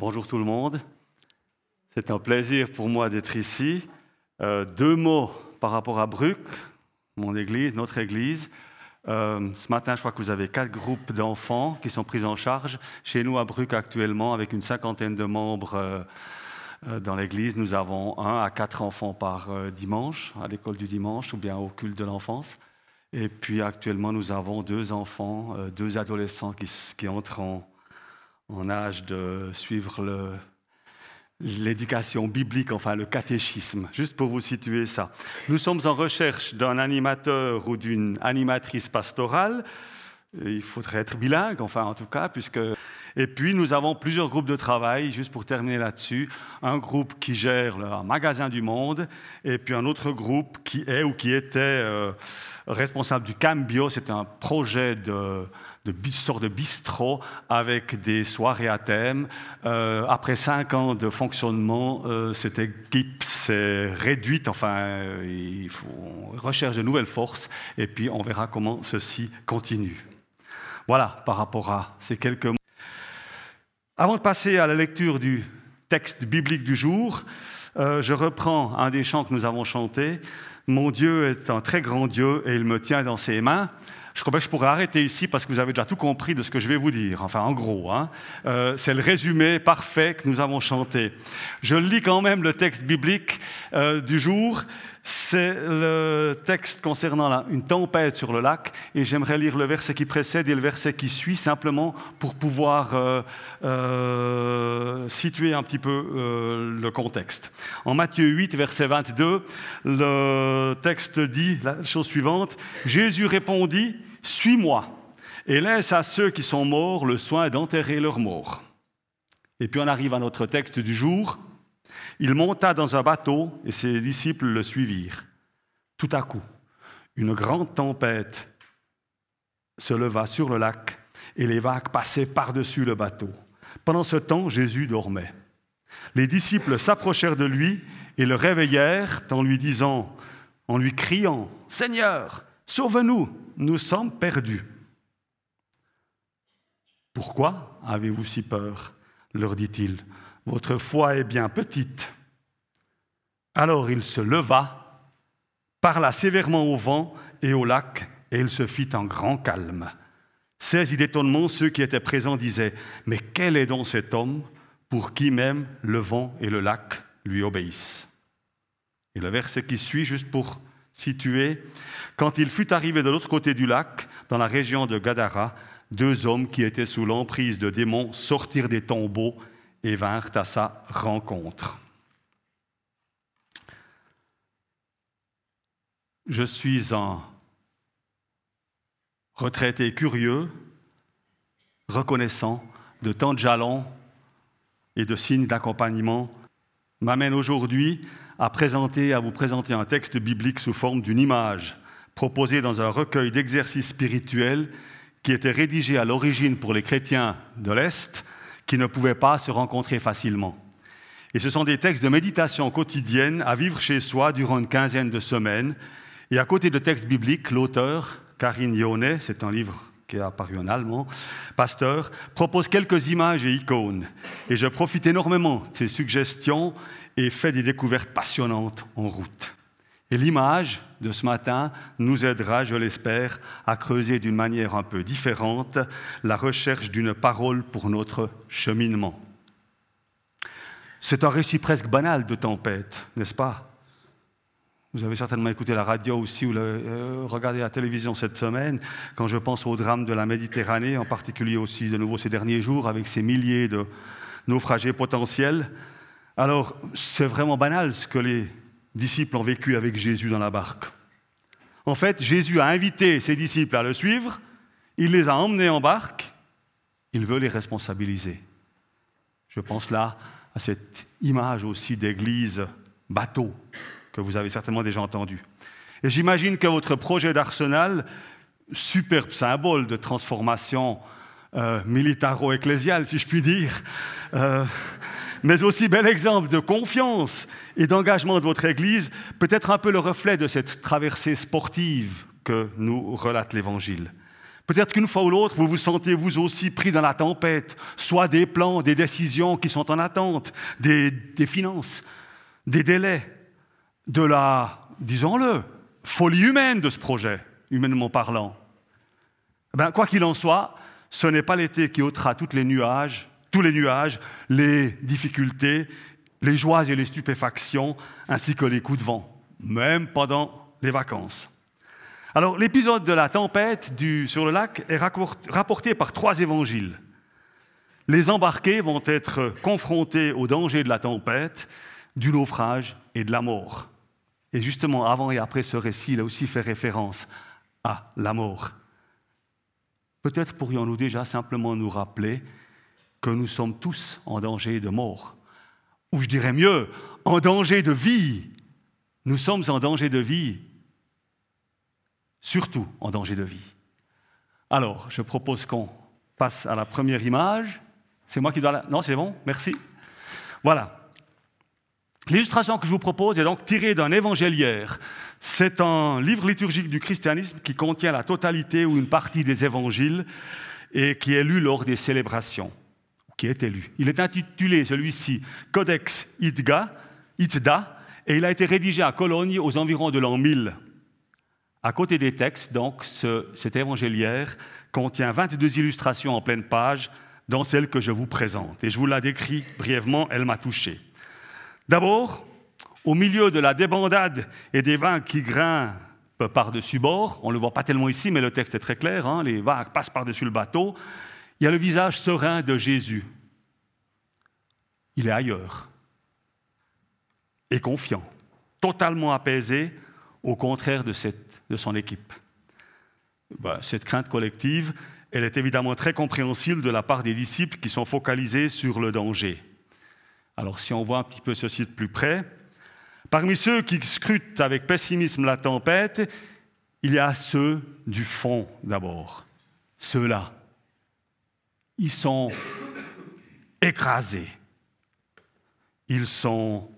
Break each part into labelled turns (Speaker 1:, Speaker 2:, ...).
Speaker 1: Bonjour tout le monde. C'est un plaisir pour moi d'être ici. Euh, deux mots par rapport à Bruck, mon église, notre église. Euh, ce matin, je crois que vous avez quatre groupes d'enfants qui sont pris en charge. Chez nous, à Bruck, actuellement, avec une cinquantaine de membres euh, dans l'église, nous avons un à quatre enfants par dimanche, à l'école du dimanche ou bien au culte de l'enfance. Et puis actuellement, nous avons deux enfants, deux adolescents qui, qui entrent en, en âge de suivre l'éducation biblique, enfin le catéchisme, juste pour vous situer ça. Nous sommes en recherche d'un animateur ou d'une animatrice pastorale. Il faudrait être bilingue, enfin en tout cas, puisque... Et puis nous avons plusieurs groupes de travail, juste pour terminer là-dessus. Un groupe qui gère le magasin du monde, et puis un autre groupe qui est ou qui était euh, responsable du Cambio. C'est un projet de de sorte de bistrot avec des soirées à thème. Euh, après cinq ans de fonctionnement, euh, cette équipe s'est réduite. Enfin, il faut, on recherche de nouvelles forces et puis on verra comment ceci continue. Voilà par rapport à ces quelques mots. Avant de passer à la lecture du texte biblique du jour, je reprends un des chants que nous avons chantés. Mon Dieu est un très grand Dieu et il me tient dans ses mains. Je crois que je pourrais arrêter ici parce que vous avez déjà tout compris de ce que je vais vous dire. Enfin, en gros, hein. euh, c'est le résumé parfait que nous avons chanté. Je lis quand même le texte biblique euh, du jour. C'est le texte concernant une tempête sur le lac, et j'aimerais lire le verset qui précède et le verset qui suit, simplement pour pouvoir euh, situer un petit peu le contexte. En Matthieu 8, verset 22, le texte dit la chose suivante, Jésus répondit, suis-moi et laisse à ceux qui sont morts le soin d'enterrer leurs morts. Et puis on arrive à notre texte du jour. Il monta dans un bateau et ses disciples le suivirent. Tout à coup, une grande tempête se leva sur le lac et les vagues passaient par-dessus le bateau. Pendant ce temps, Jésus dormait. Les disciples s'approchèrent de lui et le réveillèrent en lui disant, en lui criant, Seigneur, Sauve-nous, nous sommes perdus. Pourquoi avez-vous si peur? leur dit-il. Votre foi est bien petite. Alors il se leva, parla sévèrement au vent et au lac, et il se fit en grand calme. Saisis d'étonnement, ceux qui étaient présents disaient Mais quel est donc cet homme pour qui même le vent et le lac lui obéissent? Et le verset qui suit, juste pour situé, quand il fut arrivé de l'autre côté du lac, dans la région de Gadara, deux hommes qui étaient sous l'emprise de démons sortirent des tombeaux et vinrent à sa rencontre. Je suis un retraité curieux, reconnaissant de tant de jalons et de signes d'accompagnement, m'amène aujourd'hui à, à vous présenter un texte biblique sous forme d'une image proposée dans un recueil d'exercices spirituels qui était rédigé à l'origine pour les chrétiens de l'Est qui ne pouvaient pas se rencontrer facilement. Et ce sont des textes de méditation quotidienne à vivre chez soi durant une quinzaine de semaines. Et à côté de textes bibliques, l'auteur, Karine Yonnet, c'est un livre qui est apparu en allemand, pasteur, propose quelques images et icônes. Et je profite énormément de ces suggestions et fait des découvertes passionnantes en route. Et l'image de ce matin nous aidera, je l'espère, à creuser d'une manière un peu différente la recherche d'une parole pour notre cheminement. C'est un récit presque banal de tempête, n'est-ce pas? Vous avez certainement écouté la radio aussi ou euh, regardé la télévision cette semaine, quand je pense au drame de la Méditerranée, en particulier aussi de nouveau ces derniers jours, avec ces milliers de naufragés potentiels. Alors, c'est vraiment banal ce que les disciples ont vécu avec Jésus dans la barque. En fait, Jésus a invité ses disciples à le suivre, il les a emmenés en barque, il veut les responsabiliser. Je pense là à cette image aussi d'église bateau que vous avez certainement déjà entendue. Et j'imagine que votre projet d'arsenal, superbe symbole de transformation euh, militaro-ecclésiale, si je puis dire, euh, mais aussi bel exemple de confiance et d'engagement de votre Église, peut-être un peu le reflet de cette traversée sportive que nous relate l'Évangile. Peut-être qu'une fois ou l'autre, vous vous sentez vous aussi pris dans la tempête, soit des plans, des décisions qui sont en attente, des, finances, des délais, de la, disons-le, folie humaine de ce projet, humainement parlant. Ben, quoi qu'il en soit, ce n'est pas l'été qui ôtera toutes les nuages, tous les nuages, les difficultés, les joies et les stupéfactions, ainsi que les coups de vent, même pendant les vacances. Alors, l'épisode de la tempête sur le lac est rapporté par trois évangiles. Les embarqués vont être confrontés au danger de la tempête, du naufrage et de la mort. Et justement, avant et après ce récit, il a aussi fait référence à la mort. Peut-être pourrions-nous déjà simplement nous rappeler que nous sommes tous en danger de mort. Ou je dirais mieux, en danger de vie. Nous sommes en danger de vie, surtout en danger de vie. Alors, je propose qu'on passe à la première image. C'est moi qui dois la... Non, c'est bon, merci. Voilà. L'illustration que je vous propose est donc tirée d'un évangéliaire. C'est un livre liturgique du christianisme qui contient la totalité ou une partie des évangiles et qui est lu lors des célébrations, qui est. Il est intitulé, celui-ci, Codex Itga, Itda, et il a été rédigé à Cologne aux environs de l'an 1000. À côté des textes, donc, cet évangéliaire contient 22 illustrations en pleine page, dont celle que je vous présente. Et je vous la décris brièvement, elle m'a touché. D'abord, au milieu de la débandade et des vagues qui grimpent par-dessus bord, on ne le voit pas tellement ici, mais le texte est très clair, hein, les vagues passent par-dessus le bateau, il y a le visage serein de Jésus. Il est ailleurs et confiant, totalement apaisé, au contraire de, son équipe. Bah, cette crainte collective, elle est évidemment très compréhensible de la part des disciples qui sont focalisés sur le danger. Alors si on voit un petit peu ceci de plus près, parmi ceux qui scrutent avec pessimisme la tempête, il y a ceux du fond d'abord. Ceux-là, ils sont écrasés. Ils sont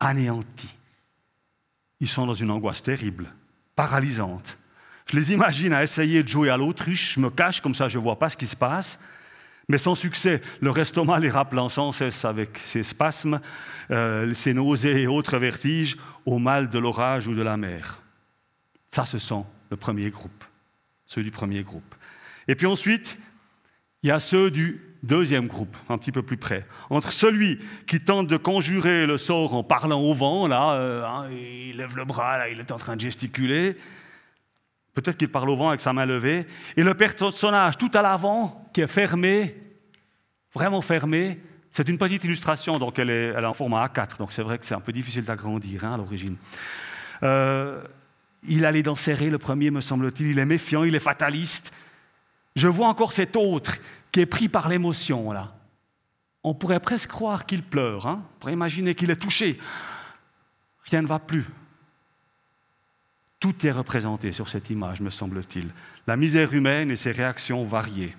Speaker 1: anéantis. Ils sont dans une angoisse terrible, paralysante. Je les imagine à essayer de jouer à l'autruche, je me cache comme ça je ne vois pas ce qui se passe mais sans succès. Leur estomac les rappelant sans cesse avec ses spasmes, euh, ses nausées et autres vertiges au mal de l'orage ou de la mer. Ça, ce sont le premier groupe, ceux du premier groupe. Et puis ensuite, il y a ceux du deuxième groupe, un petit peu plus près. Entre celui qui tente de conjurer le sort en parlant au vent, là, euh, hein, il lève le bras, là, il est en train de gesticuler, Peut-être qu'il parle au vent avec sa main levée. Et le personnage tout à l'avant, qui est fermé, vraiment fermé, c'est une petite illustration, donc elle est, en format A4, donc c'est vrai que c'est un peu difficile d'agrandir hein, à l'origine. Euh, il a les dents serrées, le premier, me semble-t-il, il est méfiant, il est fataliste. Je vois encore cet autre qui est pris par l'émotion, là. On pourrait presque croire qu'il pleure, hein. on pourrait imaginer qu'il est touché. Rien ne va plus. Tout est représenté sur cette image, me semble-t-il. La misère humaine et ses réactions variées.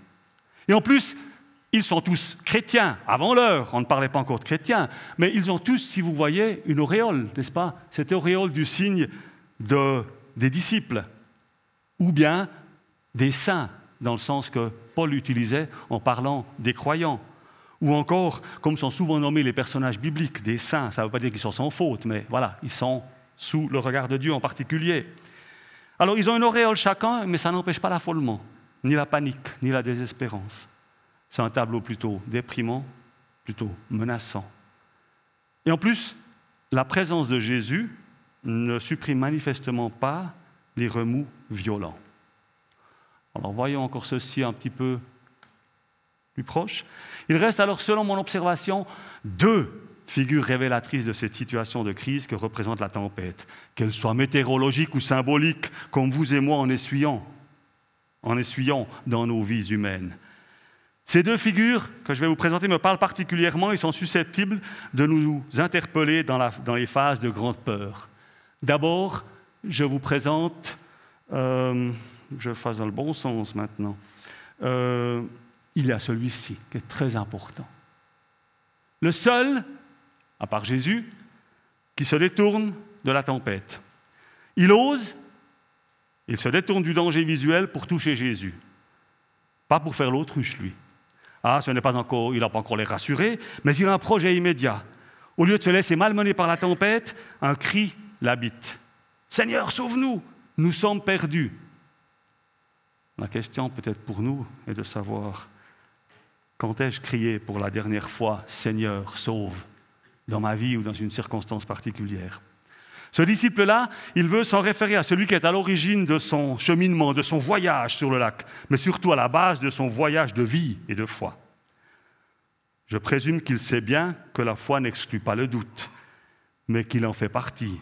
Speaker 1: Et en plus, ils sont tous chrétiens, avant l'heure, on ne parlait pas encore de chrétiens, mais ils ont tous, si vous voyez, une auréole, n'est-ce pas? Cette auréole du signe des disciples, ou bien des saints, dans le sens que Paul utilisait en parlant des croyants, ou encore, comme sont souvent nommés les personnages bibliques, des saints, ça ne veut pas dire qu'ils sont sans faute, mais voilà, ils sont sous le regard de Dieu en particulier. Alors ils ont une auréole chacun, mais ça n'empêche pas l'affolement, ni la panique, ni la désespérance. C'est un tableau plutôt déprimant, plutôt menaçant. Et en plus, la présence de Jésus ne supprime manifestement pas les remous violents. Alors voyons encore ceci un petit peu plus proche. Il reste alors, selon mon observation, deux figure révélatrice de cette situation de crise que représente la tempête, qu'elle soit météorologique ou symbolique, comme vous et moi en essuyant, en essuyant dans nos vies humaines. Ces deux figures que je vais vous présenter me parlent particulièrement et sont susceptibles de nous interpeller dans, les phases de grande peur. D'abord, je vous présente, euh, je fasse dans le bon sens maintenant, euh, il y a celui-ci qui est très important. Le seul à part Jésus, qui se détourne de la tempête. Il ose Il se détourne du danger visuel pour toucher Jésus. Pas pour faire l'autruche, lui. Ah, ce n'est pas encore, il n'a pas encore les rassurés, mais il a un projet immédiat. Au lieu de se laisser malmener par la tempête, un cri l'habite. Seigneur, sauve-nous, nous sommes perdus. La question peut-être pour nous est de savoir quand ai-je crié pour la dernière fois Seigneur, sauve dans ma vie ou dans une circonstance particulière? Ce disciple-là, il veut s'en référer à celui qui est à l'origine de son cheminement, de son voyage sur le lac, mais surtout à la base de son voyage de vie et de foi. Je présume qu'il sait bien que la foi n'exclut pas le doute, mais qu'il en fait partie.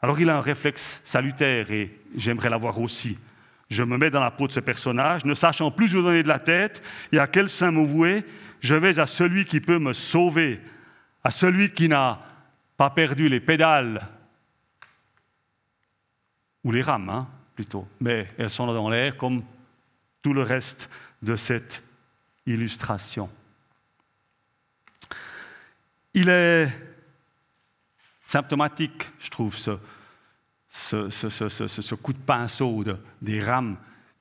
Speaker 1: Alors il a un réflexe salutaire et j'aimerais l'avoir aussi. Je me mets dans la peau de ce personnage, ne sachant plus où donner de la tête et à quel sein me vouer, je vais à celui qui peut me sauver, à celui qui n'a pas perdu les pédales, ou les rames hein, plutôt, mais elles sont dans l'air comme tout le reste de cette illustration. Il est symptomatique, je trouve, ce, ce, coup de pinceau des rames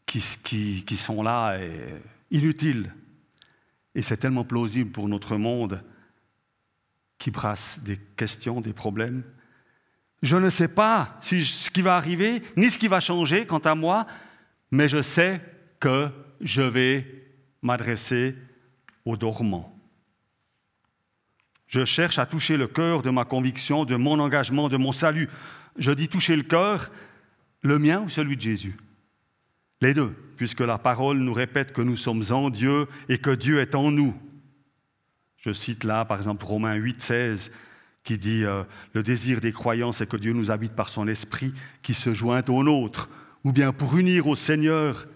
Speaker 1: qui, sont là et inutiles. Et c'est tellement plausible pour notre monde qui brasse des questions, des problèmes. Je ne sais pas ce qui va arriver, ni ce qui va changer quant à moi, mais je sais que je vais m'adresser aux dormants. Je cherche à toucher le cœur de ma conviction, de mon engagement, de mon salut. Je dis toucher le cœur, le mien ou celui de Jésus? Les deux, puisque la parole nous répète que nous sommes en Dieu et que Dieu est en nous. Je cite là, par exemple, Romains 8, 16, qui dit euh, Le désir des croyants, c'est que Dieu nous habite par son esprit qui se joint au nôtre, ou bien pour unir au Seigneur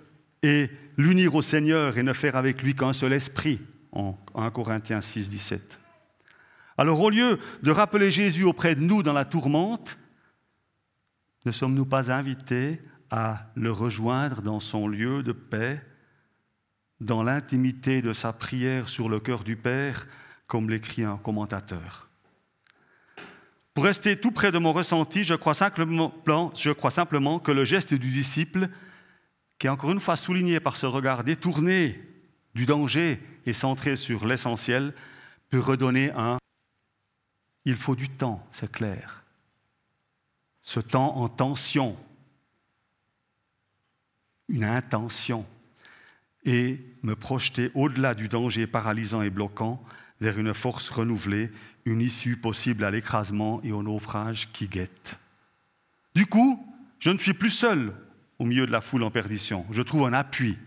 Speaker 1: et l'unir au Seigneur et ne faire avec lui qu'un seul esprit, en 1 Corinthiens 6, 17. Alors, au lieu de rappeler Jésus auprès de nous dans la tourmente, ne sommes-nous pas invités à le rejoindre dans son lieu de paix, dans l'intimité de sa prière sur le cœur du Père, comme l'écrit un commentateur? Pour rester tout près de mon ressenti, je crois, simplement, que le geste du disciple, qui est encore une fois souligné par ce regard détourné du danger et centré sur l'essentiel, peut redonner un il faut du temps, c'est clair. Ce temps en tension, une intention, et me projeter au-delà du danger paralysant et bloquant vers une force renouvelée, une issue possible à l'écrasement et au naufrage qui guette. Du coup, je ne suis plus seul au milieu de la foule en perdition. Je trouve un appui,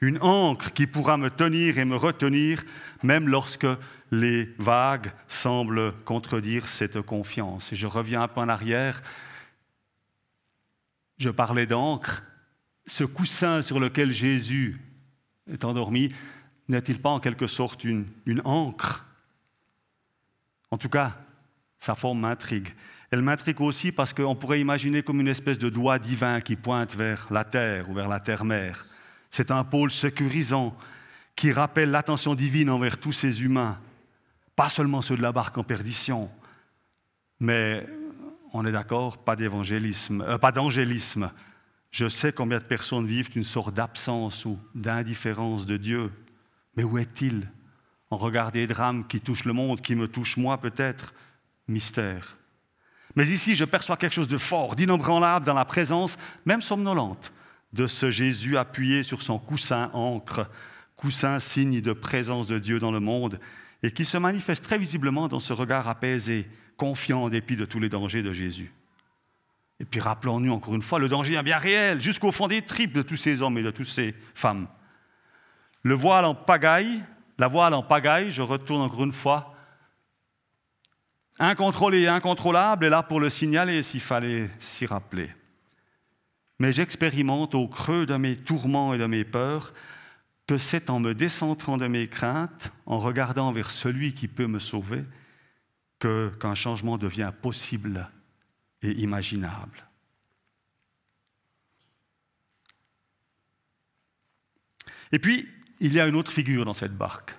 Speaker 1: une encre qui pourra me tenir et me retenir, même lorsque les vagues semblent contredire cette confiance. Et je reviens un peu en arrière. Je parlais d'encre. Ce coussin sur lequel Jésus est endormi n'est-il pas en quelque sorte une, une encre? En tout cas, sa forme m'intrigue. Elle m'intrigue aussi parce qu'on pourrait imaginer comme une espèce de doigt divin qui pointe vers la terre ou vers la terre-mère. C'est un pôle sécurisant qui rappelle l'attention divine envers tous ces humains, pas seulement ceux de la barque en perdition, mais on est d'accord, pas d'évangélisme, euh, pas d'angélisme. Je sais combien de personnes vivent une sorte d'absence ou d'indifférence de Dieu. Mais où est-il? En regard des drames qui touchent le monde, qui me touchent moi peut-être Mystère. Mais ici, je perçois quelque chose de fort, d'inébranlable dans la présence, même somnolente, de ce Jésus appuyé sur son coussin encre, coussin signe de présence de Dieu dans le monde, et qui se manifeste très visiblement dans ce regard apaisé, confiant en dépit de tous les dangers de Jésus. Et puis rappelons-nous encore une fois, le danger bien réel, jusqu'au fond des tripes de tous ces hommes et de toutes ces femmes. Le voile en pagaille, la voile en pagaille, je retourne encore une fois, incontrôlé et incontrôlable, est là pour le signaler s'il fallait s'y rappeler. Mais j'expérimente au creux de mes tourments et de mes peurs que c'est en me décentrant de mes craintes, en regardant vers celui qui peut me sauver, que, qu'un changement devient possible et imaginable. Et puis, il y a une autre figure dans cette barque.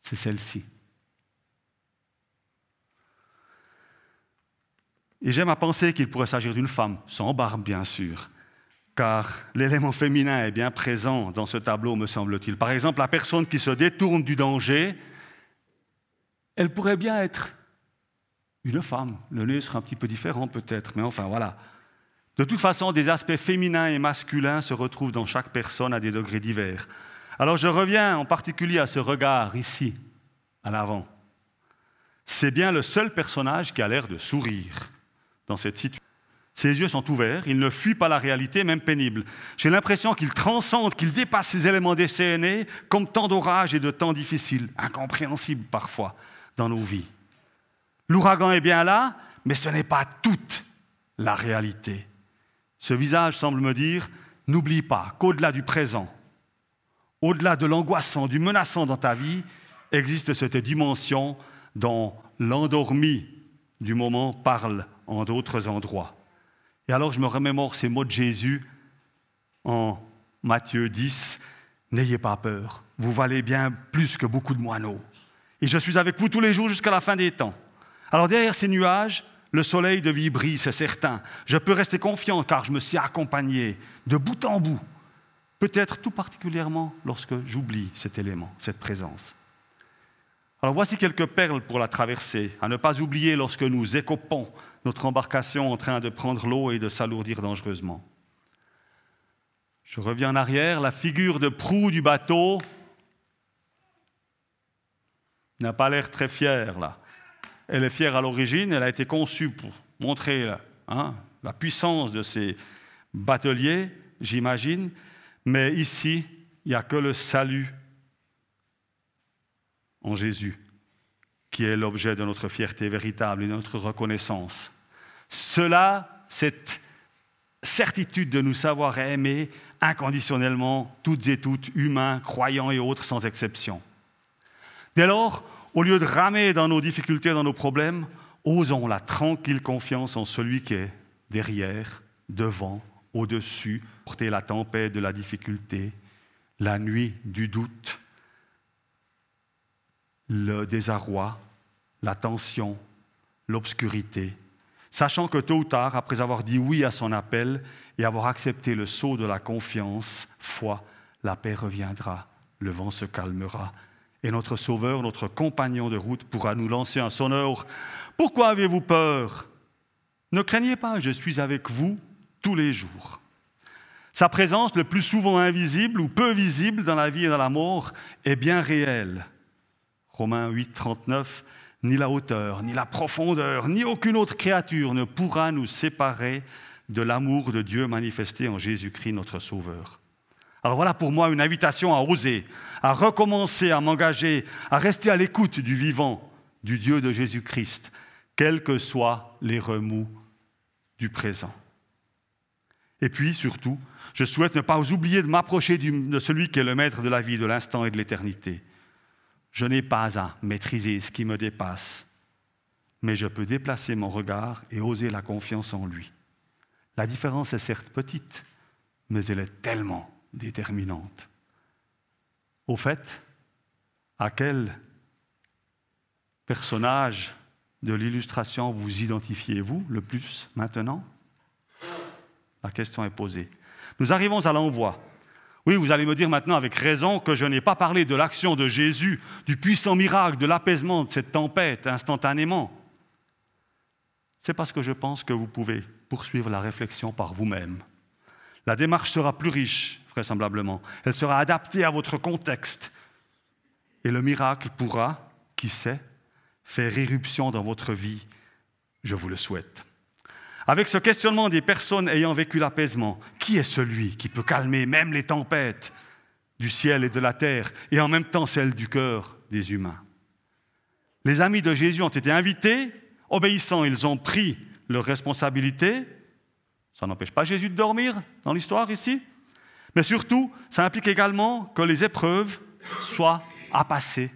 Speaker 1: C'est celle-ci. Et j'aime à penser qu'il pourrait s'agir d'une femme, sans barbe bien sûr, car l'élément féminin est bien présent dans ce tableau, me semble-t-il. Par exemple, la personne qui se détourne du danger, elle pourrait bien être une femme. Le nez sera un petit peu différent peut-être, mais enfin voilà. De toute façon, des aspects féminins et masculins se retrouvent dans chaque personne à des degrés divers. Alors je reviens en particulier à ce regard ici, à l'avant. C'est bien le seul personnage qui a l'air de sourire dans cette situation. Ses yeux sont ouverts, il ne fuit pas la réalité, même pénible. J'ai l'impression qu'il transcende, qu'il dépasse ces éléments déchaînés comme tant d'orages et de temps difficiles, incompréhensibles parfois dans nos vies. L'ouragan est bien là, mais ce n'est pas toute la réalité. Ce visage semble me dire, n'oublie pas qu'au-delà du présent, au-delà de l'angoissant, du menaçant dans ta vie, existe cette dimension dont l'endormi du moment parle en d'autres endroits. Et alors je me remémore ces mots de Jésus en Matthieu 10, N'ayez pas peur, vous valez bien plus que beaucoup de moineaux. Et je suis avec vous tous les jours jusqu'à la fin des temps. Alors derrière ces nuages, le soleil de vie brille, c'est certain. Je peux rester confiant car je me suis accompagné de bout en bout. Peut-être tout particulièrement lorsque j'oublie cet élément, cette présence. Alors voici quelques perles pour la traversée, à ne pas oublier lorsque nous écopons notre embarcation en train de prendre l'eau et de s'alourdir dangereusement. Je reviens en arrière, la figure de proue du bateau n'a pas l'air très fière là. Elle est fière à l'origine, elle a été conçue pour montrer hein, la puissance de ces bateliers, j'imagine, mais ici, il n'y a que le salut en Jésus qui est l'objet de notre fierté véritable et de notre reconnaissance. Cela, cette certitude de nous savoir aimer inconditionnellement, toutes et toutes, humains, croyants et autres, sans exception. Dès lors, au lieu de ramer dans nos difficultés, dans nos problèmes, osons la tranquille confiance en celui qui est derrière, devant, au-dessus, porter la tempête de la difficulté, la nuit du doute, le désarroi, la tension, l'obscurité, sachant que tôt ou tard, après avoir dit oui à son appel et avoir accepté le saut de la confiance, foi, la paix reviendra, le vent se calmera, et notre Sauveur, notre compagnon de route, pourra nous lancer un sonneur. Pourquoi avez-vous peur? Ne craignez pas, je suis avec vous tous les jours. Sa présence, le plus souvent invisible ou peu visible dans la vie et dans la mort, est bien réelle. Romains 8, 39, ni la hauteur, ni la profondeur, ni aucune autre créature ne pourra nous séparer de l'amour de Dieu manifesté en Jésus-Christ notre Sauveur. Alors voilà pour moi une invitation à oser, à recommencer à m'engager, à rester à l'écoute du vivant, du Dieu de Jésus-Christ, quels que soient les remous du présent. Et puis, surtout, je souhaite ne pas oublier de m'approcher de celui qui est le maître de la vie, de l'instant et de l'éternité. Je n'ai pas à maîtriser ce qui me dépasse, mais je peux déplacer mon regard et oser la confiance en lui. La différence est certes petite, mais elle est tellement déterminante. Au fait, à quel personnage de l'illustration vous identifiez-vous le plus maintenant? La question est posée. Nous arrivons à l'envoi. Oui, vous allez me dire maintenant avec raison que je n'ai pas parlé de l'action de Jésus, du puissant miracle, de l'apaisement de cette tempête instantanément. C'est parce que je pense que vous pouvez poursuivre la réflexion par vous-même. La démarche sera plus riche, vraisemblablement. Elle sera adaptée à votre contexte. Et le miracle pourra, qui sait, faire irruption dans votre vie. Je vous le souhaite. Avec ce questionnement des personnes ayant vécu l'apaisement, qui est celui qui peut calmer même les tempêtes du ciel et de la terre et en même temps celles du cœur des humains? Les amis de Jésus ont été invités, obéissants, ils ont pris leurs responsabilités. Ça n'empêche pas Jésus de dormir dans l'histoire ici. Mais surtout, ça implique également que les épreuves soient à passer.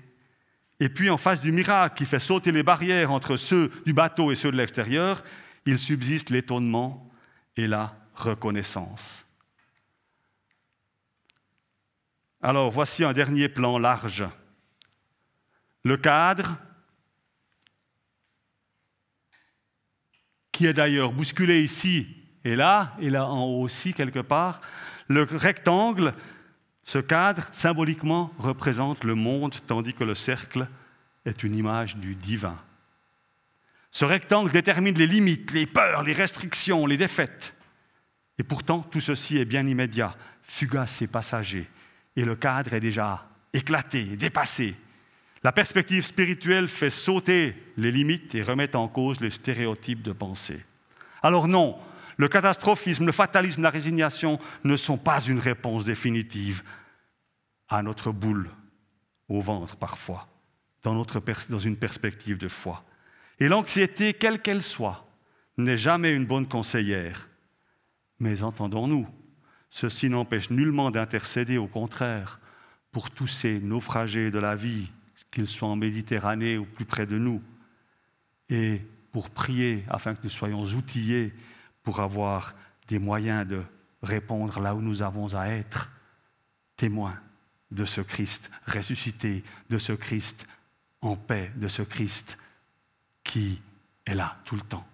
Speaker 1: Et puis, en face du miracle qui fait sauter les barrières entre ceux du bateau et ceux de l'extérieur, il subsiste l'étonnement et la reconnaissance. Alors, voici un dernier plan large. Le cadre qui est d'ailleurs bousculé ici et là, et là en haut aussi quelque part. Le rectangle, ce cadre, symboliquement représente le monde, tandis que le cercle est une image du divin. Ce rectangle détermine les limites, les peurs, les restrictions, les défaites. Et pourtant, tout ceci est bien immédiat, fugace et passager. Et le cadre est déjà éclaté, dépassé. La perspective spirituelle fait sauter les limites et remet en cause les stéréotypes de pensée. Alors non, le catastrophisme, le fatalisme, la résignation ne sont pas une réponse définitive à notre boule au ventre parfois, dans, une perspective de foi. Et l'anxiété, quelle qu'elle soit, n'est jamais une bonne conseillère. Mais entendons-nous, ceci n'empêche nullement d'intercéder, au contraire, pour tous ces naufragés de la vie, qu'ils soient en Méditerranée ou plus près de nous, et pour prier afin que nous soyons outillés pour avoir des moyens de répondre là où nous avons à être, témoins de ce Christ ressuscité, de ce Christ en paix, de ce Christ qui est là tout le temps,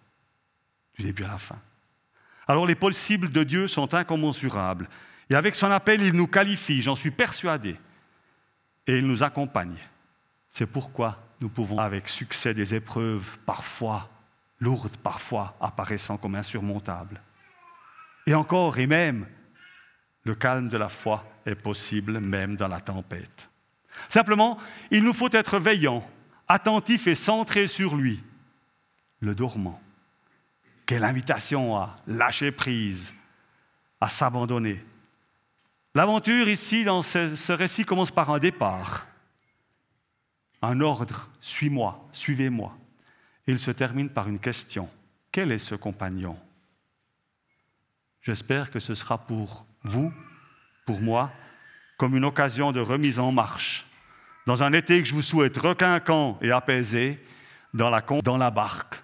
Speaker 1: du début à la fin. Alors les possibles de Dieu sont incommensurables. Et avec son appel, il nous qualifie, j'en suis persuadé, et il nous accompagne. C'est pourquoi nous pouvons avec succès des épreuves parfois lourdes, parfois apparaissant comme insurmontables. Et encore et même, le calme de la foi est possible même dans la tempête. Simplement, il nous faut être veillants, attentifs et centrés sur lui, le dormant. Quelle invitation à lâcher prise, à s'abandonner. L'aventure ici, dans ce, récit, commence par un départ, un ordre, suis-moi, suivez-moi. il se termine par une question. Quel est ce compagnon? J'espère que ce sera pour vous, pour moi, comme une occasion de remise en marche. Dans un été que je vous souhaite requinquant et apaisé, dans la, barque,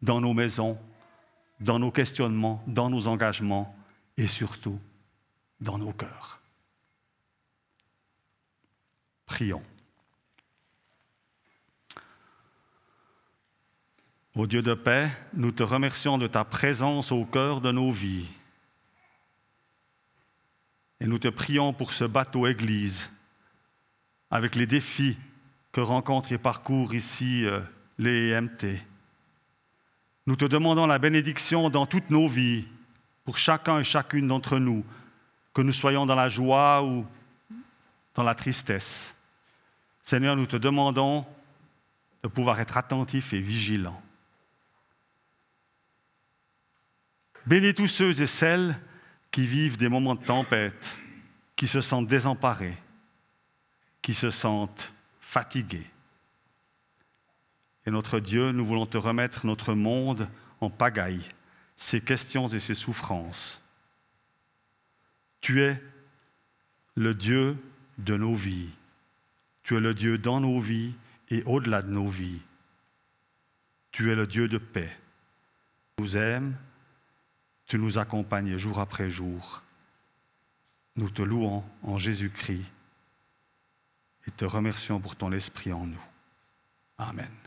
Speaker 1: dans nos maisons, dans nos questionnements, dans nos engagements et surtout dans nos cœurs. Prions. Ô Dieu de paix, nous te remercions de ta présence au cœur de nos vies. Et nous te prions pour ce bateau Église, avec les défis que rencontrent et parcourent ici euh, les MT. Nous te demandons la bénédiction dans toutes nos vies, pour chacun et chacune d'entre nous, que nous soyons dans la joie ou dans la tristesse. Seigneur, nous te demandons de pouvoir être attentifs et vigilants. Bénis tous ceux et celles qui vivent des moments de tempête, qui se sentent désemparés, qui se sentent fatigués. Et notre Dieu, nous voulons te remettre notre monde en pagaille, ses questions et ses souffrances. Tu es le Dieu de nos vies. Tu es le Dieu dans nos vies et au-delà de nos vies. Tu es le Dieu de paix. Tu nous aimes, tu nous accompagnes jour après jour. Nous te louons en Jésus-Christ et te remercions pour ton esprit en nous. Amen.